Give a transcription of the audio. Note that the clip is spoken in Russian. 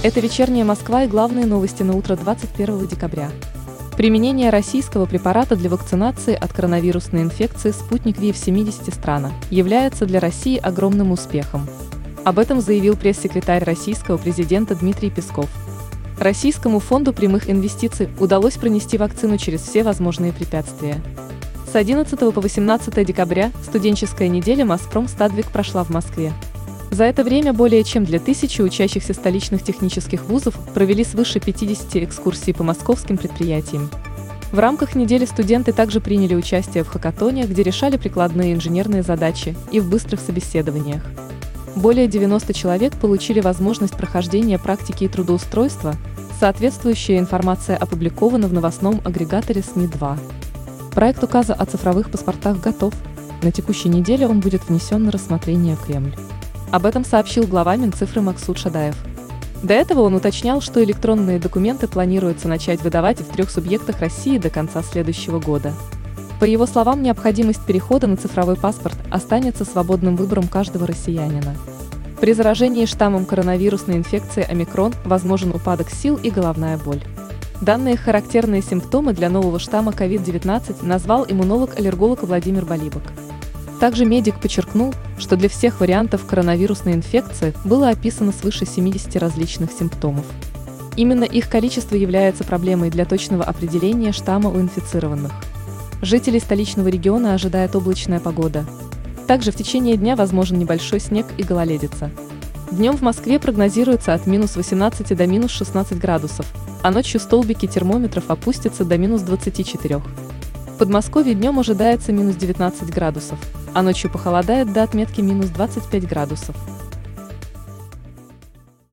Это вечерняя Москва и главные новости на утро 21 декабря. Применение российского препарата для вакцинации от коронавирусной инфекции «Спутник Ви» в 70 странах является для России огромным успехом. Об этом заявил пресс-секретарь российского президента Дмитрий Песков. Российскому фонду прямых инвестиций удалось пронести вакцину через все возможные препятствия. С 11 по 18 декабря студенческая неделя Моспром Стадвик прошла в Москве. За это время более чем для тысячи учащихся столичных технических вузов провели свыше 50 экскурсий по московским предприятиям. В рамках недели студенты также приняли участие в хакатоне, где решали прикладные инженерные задачи, и в быстрых собеседованиях. Более 90 человек получили возможность прохождения практики и трудоустройства, соответствующая информация опубликована в новостном агрегаторе СМИ-2. Проект указа о цифровых паспортах готов. На текущей неделе он будет внесен на рассмотрение в Кремль. Об этом сообщил глава Минцифры Максут Шадаев. До этого он уточнял, что электронные документы планируется начать выдавать в трех субъектах России до конца следующего года. По его словам, необходимость перехода на цифровой паспорт останется свободным выбором каждого россиянина. При заражении штаммом коронавирусной инфекции омикрон возможен упадок сил и головная боль. Данные характерные симптомы для нового штамма COVID-19 назвал иммунолог-аллерголог Владимир Балибок. Также медик подчеркнул, что для всех вариантов коронавирусной инфекции было описано свыше 70 различных симптомов. Именно их количество является проблемой для точного определения штамма у инфицированных. Жителей столичного региона ожидает облачная погода. Также в течение дня возможен небольшой снег и гололедица. Днем в Москве прогнозируется от минус 18 до минус 16 градусов, а ночью столбики термометров опустятся до минус 24. Подмосковье днем ожидается минус 19 градусов, а ночью похолодает до отметки минус 25 градусов.